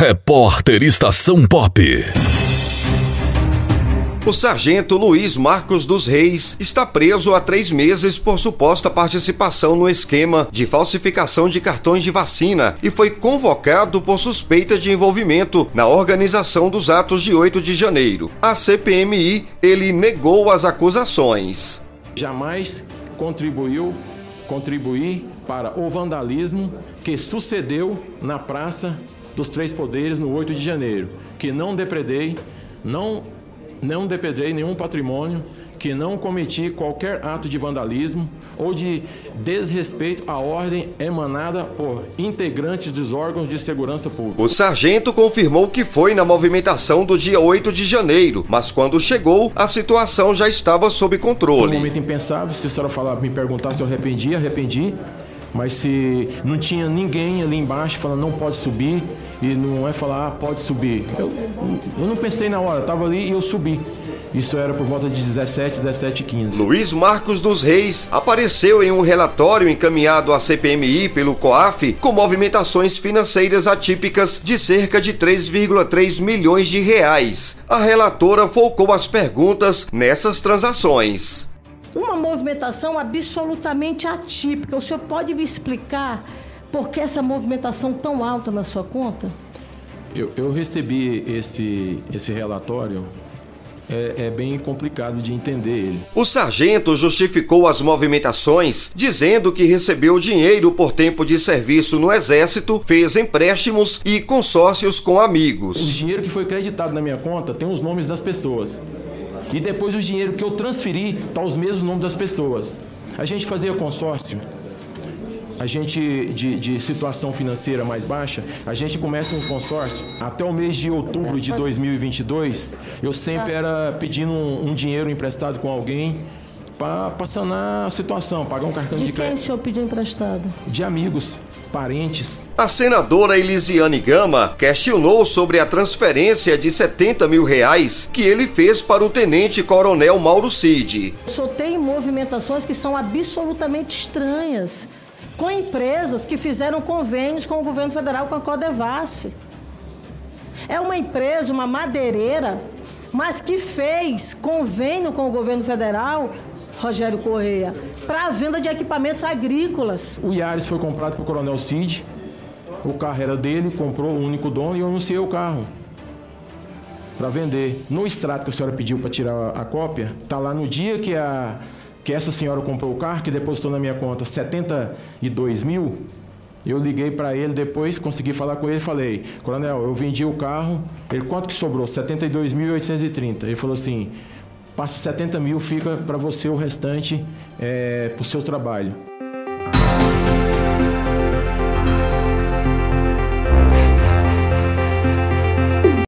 Repórter Estação Pop. O sargento Luiz Marcos dos Reis está preso há três meses por suposta participação no esquema de falsificação de cartões de vacina e foi convocado por suspeita de envolvimento na organização dos atos de 8 de janeiro. A CPMI, ele negou as acusações. Jamais contribuiu contribuir para o vandalismo que sucedeu na Praça dos Três Poderes no 8 de janeiro, que não depredei, não não depredei nenhum patrimônio, que não cometi qualquer ato de vandalismo ou de desrespeito à ordem emanada por integrantes dos órgãos de segurança pública. O sargento confirmou que foi na movimentação do dia 8 de janeiro, mas quando chegou, a situação já estava sob controle. Um momento impensável, se a senhora falar, me perguntar se eu arrependi, arrependi. Mas se não tinha ninguém ali embaixo falando não pode subir e não é falar ah, pode subir. Eu, eu não pensei na hora, estava ali e eu subi. Isso era por volta de 17, 17 15. Luiz Marcos dos Reis apareceu em um relatório encaminhado à CPMI pelo COAF com movimentações financeiras atípicas de cerca de 3,3 milhões de reais. A relatora focou as perguntas nessas transações uma movimentação absolutamente atípica. O senhor pode me explicar por que essa movimentação tão alta na sua conta? Eu, eu recebi esse, esse relatório é, é, bem complicado de entender ele. O sargento justificou as movimentações dizendo que recebeu dinheiro por tempo de serviço no Exército, fez empréstimos e consórcios com amigos. O dinheiro que foi creditado na minha conta tem os nomes das pessoas. E depois o dinheiro que eu transferi está os mesmos nomes das pessoas. A gente fazia consórcio. A gente, de, de, situação financeira mais baixa, a gente começa um consórcio. Até o mês de outubro de 2022, eu sempre era pedindo um, um dinheiro emprestado com alguém para sanar a situação, pagar um cartão de, de crédito. De quem o senhor pediu emprestado? De amigos parentes. A senadora Elisiane Gama questionou sobre a transferência de 70 mil reais que ele fez para o tenente-coronel Mauro Cid. Só tem movimentações que são absolutamente estranhas, com empresas que fizeram convênios com o governo federal, com a Codevasf. É uma empresa, uma madeireira, mas que fez convênio com o governo federal Rogério Correia, para a venda de equipamentos agrícolas. O Yaris foi comprado pelo Coronel Cid, o carro era dele, comprou o único dono e eu anunciei o carro para vender. No extrato que a senhora pediu para tirar a cópia, tá lá no dia que a que essa senhora comprou o carro, que depositou na minha conta 72 mil, eu liguei para ele depois, consegui falar com ele falei, coronel, eu vendi o carro, ele quanto que sobrou? 72.830. Ele falou assim, passa 70 mil, fica para você o restante é, para o seu trabalho.